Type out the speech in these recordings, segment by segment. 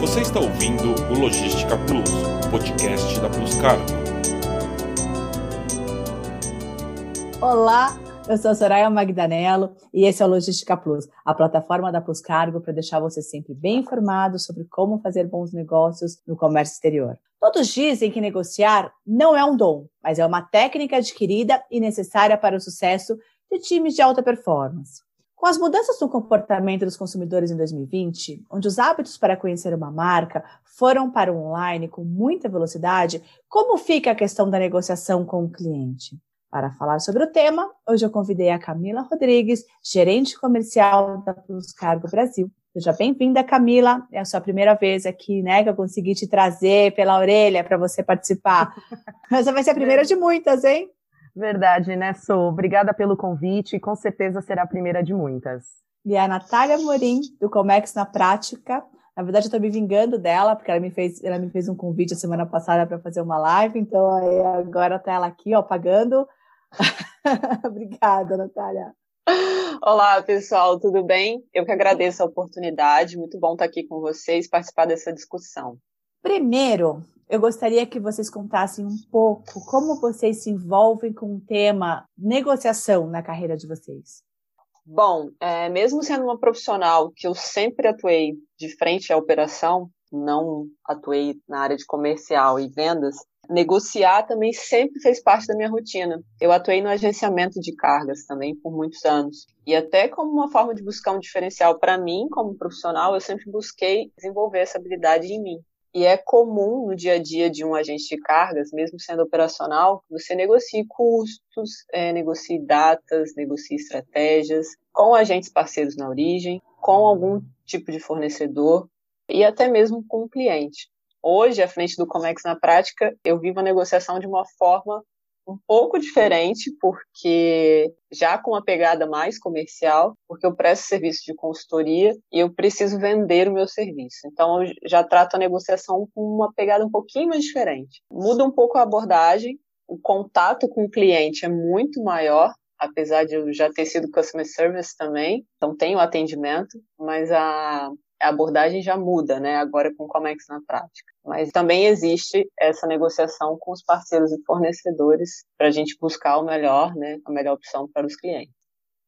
Você está ouvindo o Logística Plus, podcast da Plus Cargo. Olá, eu sou a Soraya Magdanello e esse é o Logística Plus, a plataforma da Plus Cargo para deixar você sempre bem informado sobre como fazer bons negócios no comércio exterior. Todos dizem que negociar não é um dom, mas é uma técnica adquirida e necessária para o sucesso de times de alta performance. Com as mudanças no comportamento dos consumidores em 2020, onde os hábitos para conhecer uma marca foram para o online com muita velocidade, como fica a questão da negociação com o cliente? Para falar sobre o tema, hoje eu convidei a Camila Rodrigues, gerente comercial da Plus Cargo Brasil. Seja bem-vinda, Camila. É a sua primeira vez aqui, né, que eu consegui te trazer pela orelha para você participar. Essa vai ser a primeira de muitas, hein? Verdade, né, Sou? Obrigada pelo convite e com certeza será a primeira de muitas. E a Natália Morim, do Comex na Prática. Na verdade, eu estou me vingando dela, porque ela me fez, ela me fez um convite a semana passada para fazer uma live, então agora está ela aqui, ó, pagando. Obrigada, Natália. Olá, pessoal, tudo bem? Eu que agradeço a oportunidade, muito bom estar aqui com vocês, participar dessa discussão. Primeiro, eu gostaria que vocês contassem um pouco como vocês se envolvem com o tema negociação na carreira de vocês. Bom, é, mesmo sendo uma profissional que eu sempre atuei de frente à operação, não atuei na área de comercial e vendas, negociar também sempre fez parte da minha rotina. Eu atuei no agenciamento de cargas também por muitos anos. E até como uma forma de buscar um diferencial para mim como profissional, eu sempre busquei desenvolver essa habilidade em mim. E é comum no dia a dia de um agente de cargas, mesmo sendo operacional, você negocie custos, é, negocie datas, negocie estratégias com agentes parceiros na origem, com algum tipo de fornecedor e até mesmo com o cliente. Hoje, à frente do Comex na prática, eu vivo a negociação de uma forma um pouco diferente, porque já com uma pegada mais comercial, porque eu presto serviço de consultoria e eu preciso vender o meu serviço. Então, eu já trato a negociação com uma pegada um pouquinho mais diferente. Muda um pouco a abordagem, o contato com o cliente é muito maior, apesar de eu já ter sido customer service também, então tenho atendimento, mas a, a abordagem já muda, né? Agora com o Comex na prática. Mas também existe essa negociação com os parceiros e fornecedores para a gente buscar o melhor, né? A melhor opção para os clientes.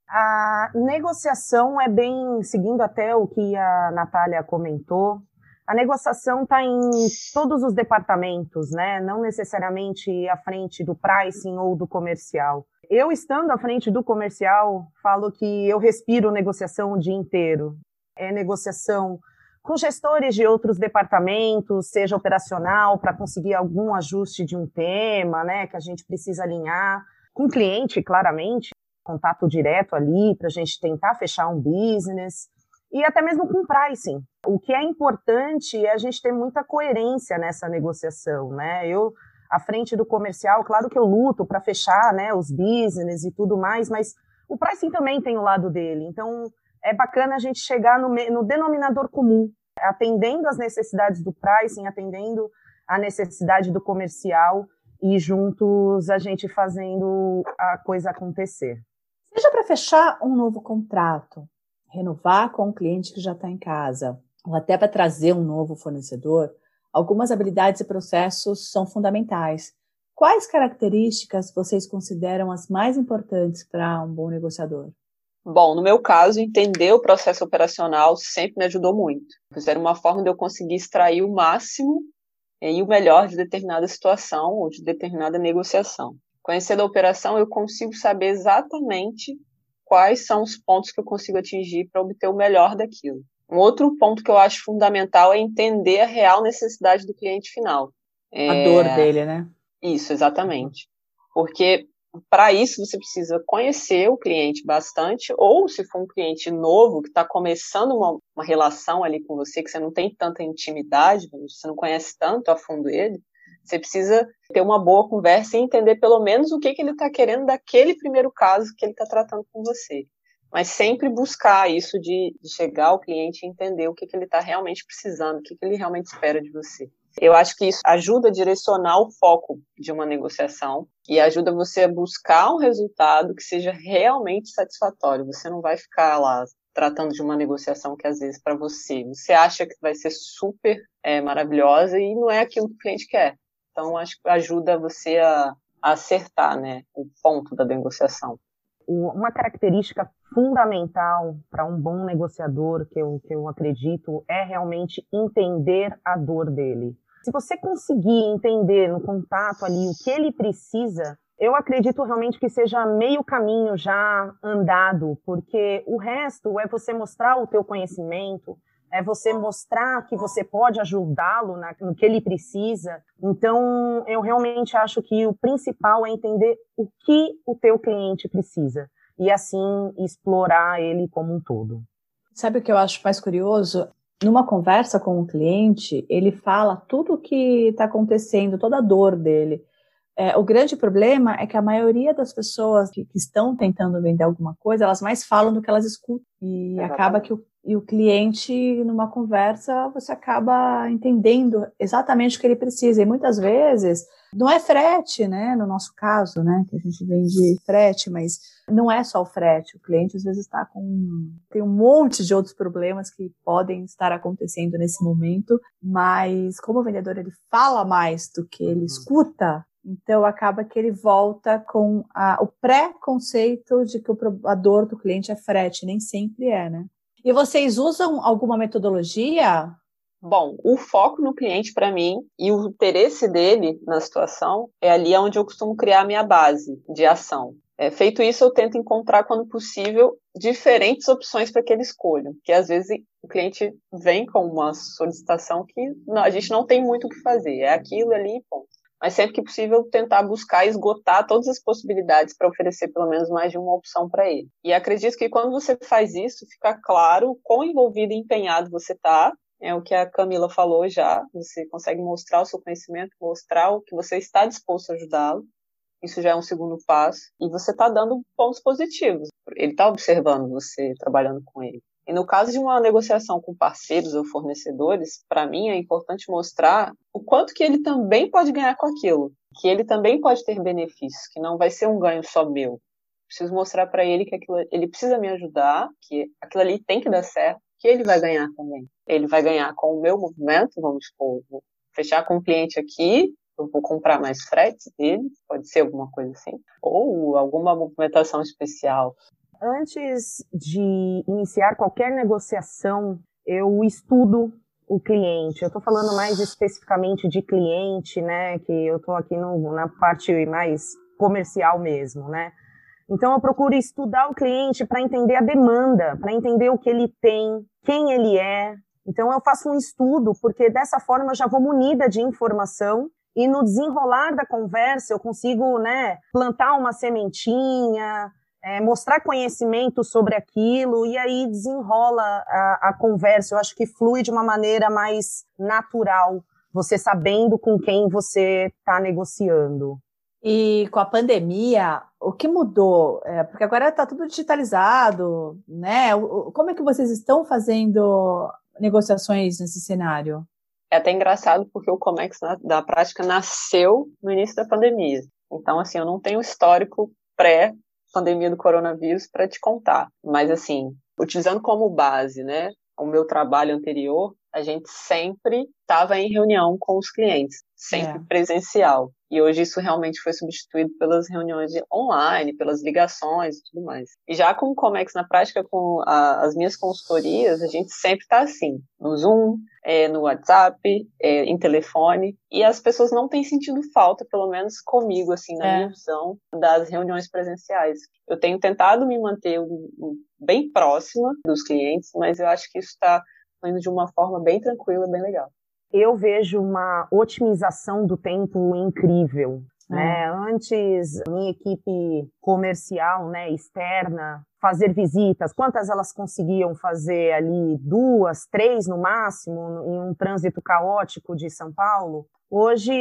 A negociação é bem, seguindo até o que a Natália comentou, a negociação está em todos os departamentos, né? Não necessariamente à frente do pricing ou do comercial. Eu, estando à frente do comercial, falo que eu respiro negociação o dia inteiro é, negociação com gestores de outros departamentos, seja operacional, para conseguir algum ajuste de um tema, né, que a gente precisa alinhar, com o cliente, claramente, contato direto ali, para a gente tentar fechar um business, e até mesmo com pricing. O que é importante é a gente ter muita coerência nessa negociação, né, eu, à frente do comercial, claro que eu luto para fechar, né, os business e tudo mais, mas o pricing também tem o lado dele, então é bacana a gente chegar no, no denominador comum, atendendo as necessidades do pricing, atendendo a necessidade do comercial e juntos a gente fazendo a coisa acontecer. Seja para fechar um novo contrato, renovar com um cliente que já está em casa, ou até para trazer um novo fornecedor, algumas habilidades e processos são fundamentais. Quais características vocês consideram as mais importantes para um bom negociador? Bom, no meu caso, entender o processo operacional sempre me ajudou muito. Era uma forma de eu conseguir extrair o máximo e o melhor de determinada situação ou de determinada negociação. Conhecendo a operação, eu consigo saber exatamente quais são os pontos que eu consigo atingir para obter o melhor daquilo. Um outro ponto que eu acho fundamental é entender a real necessidade do cliente final. A é... dor dele, né? Isso, exatamente. Porque para isso, você precisa conhecer o cliente bastante, ou se for um cliente novo que está começando uma, uma, relação ali com você, que você não tem tanta intimidade, você não conhece tanto a fundo ele, você precisa ter uma boa conversa e entender pelo menos o que, que ele está querendo daquele primeiro caso que ele está tratando com você. Mas sempre buscar isso de, de, chegar ao cliente e entender o que, que ele está realmente precisando, o que, que ele realmente espera de você. Eu acho que isso ajuda a direcionar o foco de uma negociação e ajuda você a buscar um resultado que seja realmente satisfatório. Você não vai ficar lá tratando de uma negociação que às vezes para você, você acha que vai ser super é, maravilhosa e não é aquilo que o cliente quer. Então, acho que ajuda você a, a acertar né, o ponto da negociação. Uma característica fundamental para um bom negociador, que eu, que eu acredito, é realmente entender a dor dele. Se você conseguir entender no contato ali o que ele precisa, eu acredito realmente que seja meio caminho já andado, porque o resto é você mostrar o teu conhecimento, é você mostrar que você pode ajudá-lo no que ele precisa. Então, eu realmente acho que o principal é entender o que o teu cliente precisa e assim explorar ele como um todo. Sabe o que eu acho mais curioso? Numa conversa com o um cliente, ele fala tudo o que está acontecendo, toda a dor dele. É, o grande problema é que a maioria das pessoas que, que, estão tentando vender alguma coisa, elas mais falam do que elas escutam. E Exatamente. acaba que o, e o cliente, numa conversa, você acaba entendendo exatamente o que ele precisa. E muitas vezes, não é frete, né? No nosso caso, né? Que a gente vende frete, mas não é só o frete. O cliente às vezes está com. tem um monte de outros problemas que podem estar acontecendo nesse momento, mas como o vendedor ele fala mais do que ele uhum. escuta, então, acaba que ele volta com a, o pré-conceito de que o, a dor do cliente é frete, nem sempre é, né? E vocês usam alguma metodologia? Bom, o foco no cliente para mim e o interesse dele na situação é ali onde eu costumo criar a minha base de ação. É, feito isso, eu tento encontrar, quando possível, diferentes opções para que ele escolha. Porque às vezes o cliente vem com uma solicitação que a gente não tem muito o que fazer, é aquilo ali, ponto mas sempre que possível tentar buscar esgotar todas as possibilidades para oferecer pelo menos mais de uma opção para ele. E acredito que quando você faz isso, fica claro quão envolvido e empenhado você está. É o que a Camila falou já. Você consegue mostrar o seu conhecimento, mostrar o que você está disposto a ajudá-lo. Isso já é um segundo passo. E você está dando pontos positivos. Ele está observando você trabalhando com ele. E no caso de uma negociação com parceiros ou fornecedores, para mim é importante mostrar o quanto que ele também pode ganhar com aquilo, que ele também pode ter benefícios, que não vai ser um ganho só meu. Preciso mostrar para ele que aquilo, ele precisa me ajudar, que aquilo ali tem que dar certo, que ele vai ganhar também. Ele vai ganhar com o meu movimento, vamos supor, vou fechar com um cliente aqui, eu vou comprar mais fretes dele, pode ser alguma coisa assim, ou alguma movimentação especial. Antes de iniciar qualquer negociação, eu estudo o cliente. Eu estou falando mais especificamente de cliente, né? Que eu estou aqui no, na parte mais comercial mesmo, né? Então eu procuro estudar o cliente para entender a demanda, para entender o que ele tem, quem ele é. Então eu faço um estudo, porque dessa forma eu já vou munida de informação e no desenrolar da conversa eu consigo, né, plantar uma sementinha, é, mostrar conhecimento sobre aquilo e aí desenrola a, a conversa. Eu acho que flui de uma maneira mais natural, você sabendo com quem você está negociando. E com a pandemia, o que mudou? É, porque agora está tudo digitalizado, né? Como é que vocês estão fazendo negociações nesse cenário? É até engraçado porque o Comex na, da prática nasceu no início da pandemia. Então, assim, eu não tenho histórico pré pandemia do coronavírus para te contar. Mas, assim, utilizando como base, né, o meu trabalho anterior, a gente sempre estava em reunião com os clientes, sempre é. presencial. E hoje isso realmente foi substituído pelas reuniões online, pelas ligações e tudo mais. E já com o Comex na prática, com a, as minhas consultorias, a gente sempre está assim, no Zoom, é, no WhatsApp, é, em telefone, e as pessoas não têm sentido falta, pelo menos comigo, assim, na é. minha visão, das reuniões presenciais. Eu tenho tentado me manter bem próxima dos clientes, mas eu acho que isso está indo de uma forma bem tranquila, bem legal eu vejo uma otimização do tempo incrível. Né? Antes, minha equipe comercial, né, externa, fazer visitas, quantas elas conseguiam fazer ali? Duas, três no máximo, em um trânsito caótico de São Paulo. Hoje,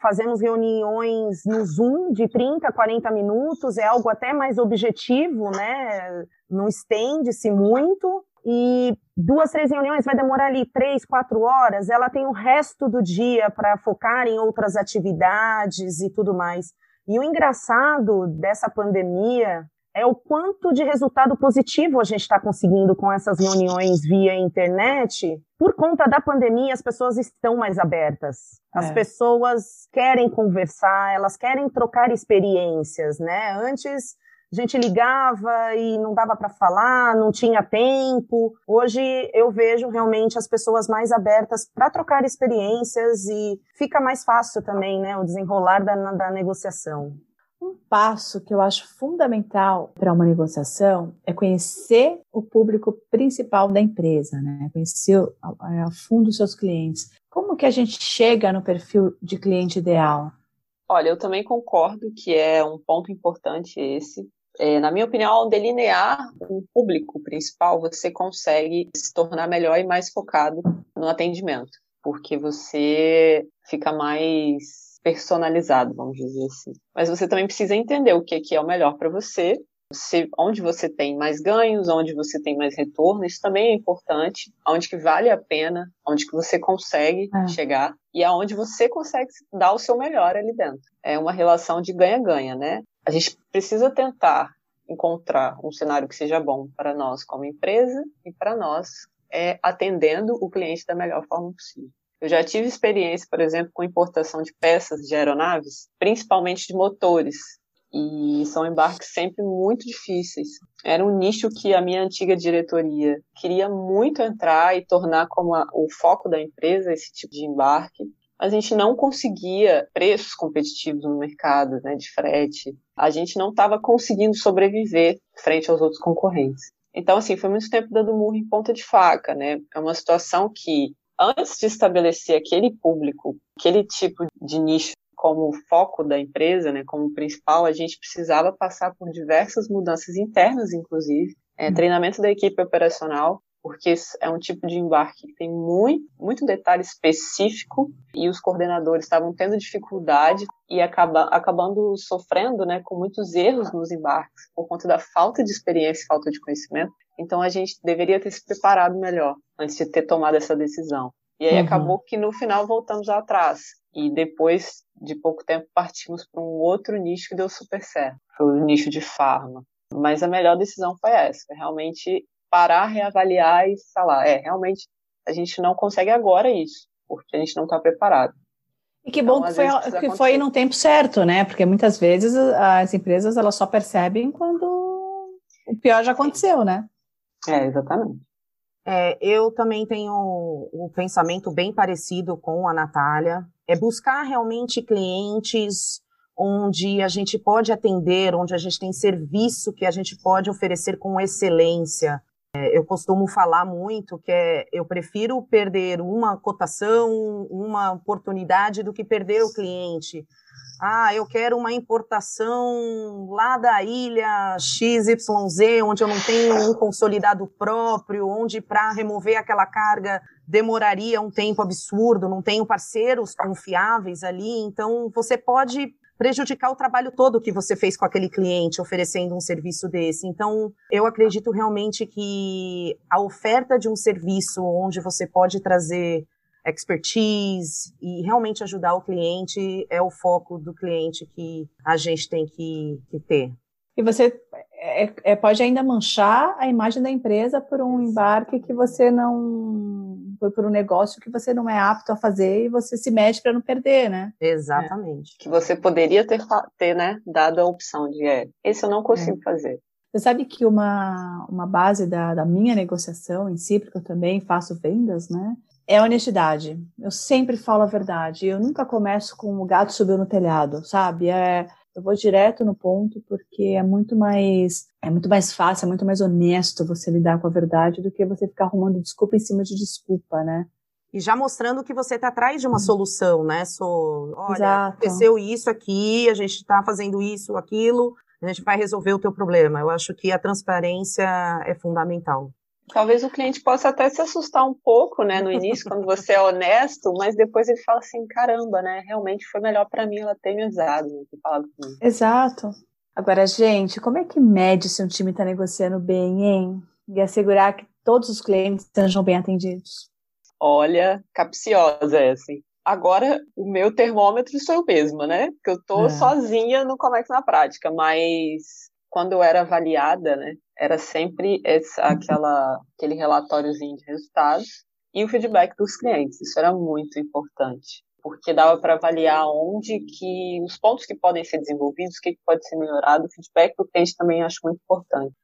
fazemos reuniões no Zoom de 30, 40 minutos, é algo até mais objetivo, né? Não estende-se muito, e duas, três reuniões vai demorar ali três, quatro horas, ela tem o resto do dia para focar em outras atividades e tudo mais. E o engraçado dessa pandemia é o quanto de resultado positivo a gente está conseguindo com essas reuniões via internet. Por conta da pandemia, as pessoas estão mais abertas. As é. pessoas querem conversar, elas querem trocar experiências, né? Antes a gente ligava e não dava para falar, não tinha tempo. Hoje eu vejo realmente as pessoas mais abertas para trocar experiências e fica mais fácil também, né, o desenrolar da, da negociação. Um passo que eu acho fundamental para uma negociação é conhecer o público principal da empresa, né? Conhecer a, a fundo os seus clientes. Como que a gente chega no perfil de cliente ideal? Olha, eu também concordo que é um ponto importante esse. É, na minha opinião, ao delinear o público principal, você consegue se tornar melhor e mais focado no atendimento, porque você fica mais personalizado, vamos dizer assim. Mas você também precisa entender o que, que é o melhor para você, você, onde você tem mais ganhos, onde você tem mais retorno, isso também é importante, onde que vale a pena, onde que você consegue é. chegar e aonde você consegue dar o seu melhor ali dentro. É uma relação de ganha-ganha, né? A gente precisa tentar encontrar um cenário que seja bom para nós como empresa e para nós é, atendendo o cliente da melhor forma possível. Eu já tive experiência, por exemplo, com importação de peças de aeronaves, principalmente de motores, e são embarques sempre muito difíceis. Era um nicho que a minha antiga diretoria queria muito entrar e tornar como a, o foco da empresa esse tipo de embarque, a gente não conseguia preços competitivos no mercado né, de frete. A gente não estava conseguindo sobreviver frente aos outros concorrentes. Então, assim, foi muito tempo dando murro em ponta de faca, né? É uma situação que, antes de estabelecer aquele público, aquele tipo de nicho como foco da empresa, né, como principal, a gente precisava passar por diversas mudanças internas, inclusive, é, hum. treinamento da equipe operacional, porque é um tipo de embarque que tem muito, muito detalhe específico e os coordenadores estavam tendo dificuldade e acaba, acabando sofrendo né, com muitos erros nos embarques por conta da falta de experiência e falta de conhecimento. Então a gente deveria ter se preparado melhor antes de ter tomado essa decisão. E aí uhum. acabou que no final voltamos atrás. E depois de pouco tempo partimos para um outro nicho que deu super certo. Foi o nicho de farma. Mas a melhor decisão foi essa, realmente parar, reavaliar e falar, é, realmente a gente não consegue agora isso, porque a gente não está preparado. E que bom então, que, foi, que foi no tempo certo, né? Porque muitas vezes as empresas elas só percebem quando o pior já aconteceu, né? É, exatamente. É, eu também tenho o um pensamento bem parecido com a Natália. É buscar realmente clientes onde a gente pode atender, onde a gente tem serviço que a gente pode oferecer com excelência, eu costumo falar muito que é, eu prefiro perder uma cotação, uma oportunidade, do que perder o cliente. Ah, eu quero uma importação lá da ilha XYZ, onde eu não tenho um consolidado próprio, onde para remover aquela carga demoraria um tempo absurdo, não tenho parceiros confiáveis ali. Então, você pode prejudicar o trabalho todo que você fez com aquele cliente oferecendo um serviço desse. Então, eu acredito realmente que a oferta de um serviço onde você pode trazer expertise e realmente ajudar o cliente é o foco do cliente que a gente tem que, que ter. E você é, é, pode ainda manchar a imagem da empresa por um embarque que você não. Por, por, um negócio que você não é apto a fazer e você se mete para não perder, né? Exatamente. É. Que você poderia ter, ter né, dado a opção de é, esse eu não consigo é. fazer. Você sabe que uma, uma base da, da minha negociação em si, porque eu também faço vendas, né? É a honestidade. Eu sempre falo a verdade. Eu nunca começo com o gato subiu no telhado, sabe? É eu vou direto no ponto porque é muito mais é muito mais fácil, é muito mais honesto você lidar com a verdade do que você ficar arrumando desculpa em cima de desculpa, né? E já mostrando que você está atrás de uma solução, né? So, olha, Exato. aconteceu isso aqui, a gente está fazendo isso, aquilo, a gente vai resolver o teu problema. Eu acho que a transparência é fundamental. Talvez o cliente possa até se assustar um pouco, né, no início, quando você é honesto, mas depois ele fala assim, caramba, né, realmente foi melhor para mim ela ter me usado, né, ter falado comigo. Exato. Agora, gente, como é que mede se um time está negociando bem, hein? E assegurar que todos os clientes sejam bem atendidos? Olha, capciosa essa, hein? Agora, o meu termômetro sou eu mesma, né? Porque eu tô é. sozinha no Comex na prática, mas quando eu era avaliada, né, era sempre essa, aquela, aquele relatóriozinho de resultados e o feedback dos clientes. Isso era muito importante, porque dava para avaliar onde que os pontos que podem ser desenvolvidos, o que, que pode ser melhorado. O feedback do cliente também acho muito importante.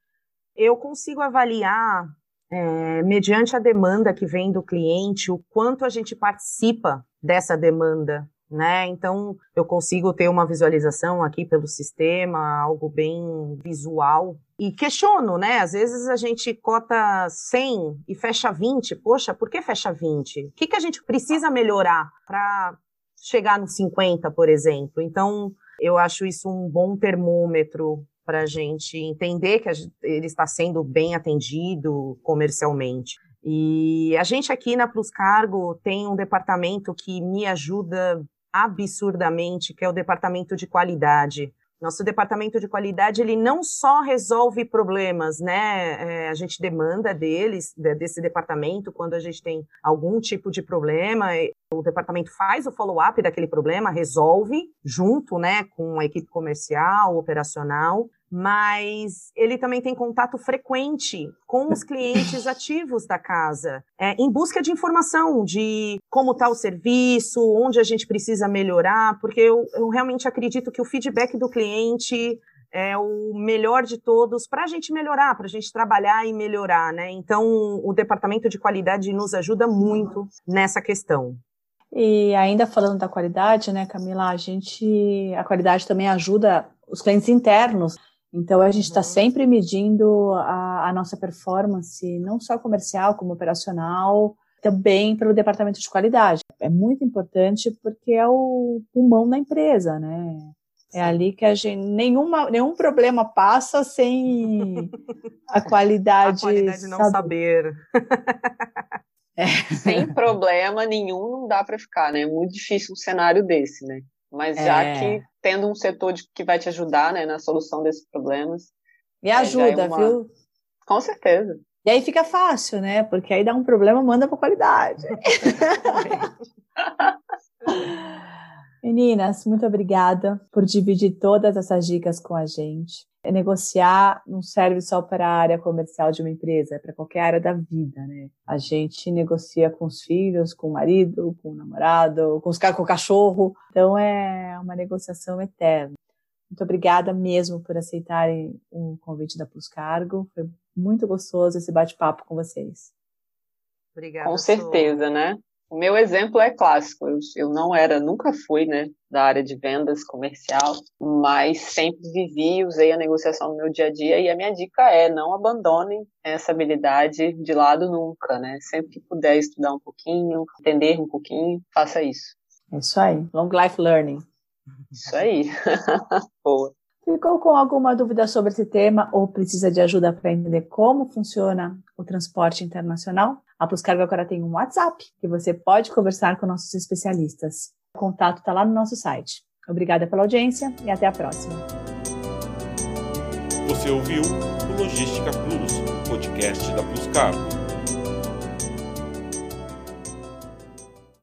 Eu consigo avaliar, é, mediante a demanda que vem do cliente, o quanto a gente participa dessa demanda né? Então eu consigo ter uma visualização aqui pelo sistema, algo bem visual. E questiono, né? Às vezes a gente cota 100 e fecha 20. Poxa, por que fecha 20? O que, que a gente precisa melhorar para chegar no 50, por exemplo? Então eu acho isso um bom termômetro para a gente entender que ele está sendo bem atendido comercialmente. E a gente aqui na Plus Cargo tem um departamento que me ajuda absurdamente, que é o departamento de qualidade. Nosso departamento de qualidade, ele não só resolve problemas, né? É, a gente demanda deles, desse departamento, quando a gente tem algum tipo de problema, o departamento faz o follow-up daquele problema, resolve junto, né, com a equipe comercial, operacional, mas ele também tem contato frequente com os clientes ativos da casa, é, em busca de informação de como está o serviço, onde a gente precisa melhorar, porque eu, eu realmente acredito que o feedback do cliente é o melhor de todos para a gente melhorar, para a gente trabalhar e melhorar, né? Então, o departamento de qualidade nos ajuda muito nessa questão. E ainda falando da qualidade, né, Camila, a gente, a qualidade também ajuda os clientes internos então, a gente está sempre medindo a, a, nossa performance, não só comercial, como operacional, também pelo departamento de qualidade. É muito importante porque é o pulmão da empresa, né? É ali que a gente nenhuma, nenhum problema passa sem a qualidade. a qualidade não saber. é. Sem problema nenhum não dá para ficar, né? É muito difícil um cenário desse, né? Mas já é. que tendo um setor de, que vai te ajudar né, na solução desses problemas. Me ajuda, é uma... viu? Com certeza. E aí fica fácil, né? Porque aí dá um problema, manda para qualidade. Meninas, muito obrigada por dividir todas essas dicas com a gente. Negociar não serve só para a área comercial de uma empresa, é para qualquer área da vida, né? A gente negocia com os filhos, com o marido, com o namorado, com, os, com o cachorro. Então é uma negociação eterna. Muito obrigada mesmo por aceitarem o convite da Plus Cargo. Foi muito gostoso esse bate-papo com vocês. Obrigada. Com certeza, né? O meu exemplo é clássico. Eu, eu não era, nunca fui, né, da área de vendas comercial, mas sempre vivi, usei a negociação no meu dia a dia e a minha dica é não abandonem essa habilidade de lado nunca, né? Sempre que puder estudar um pouquinho, entender um pouquinho, faça isso. É isso aí. Long life learning. Isso aí. Boa. Ficou com alguma dúvida sobre esse tema ou precisa de ajuda para entender como funciona o transporte internacional? A Pluscargo agora tem um WhatsApp que você pode conversar com nossos especialistas. O contato está lá no nosso site. Obrigada pela audiência e até a próxima. Você ouviu o Logística Plus, podcast da Pluscargo.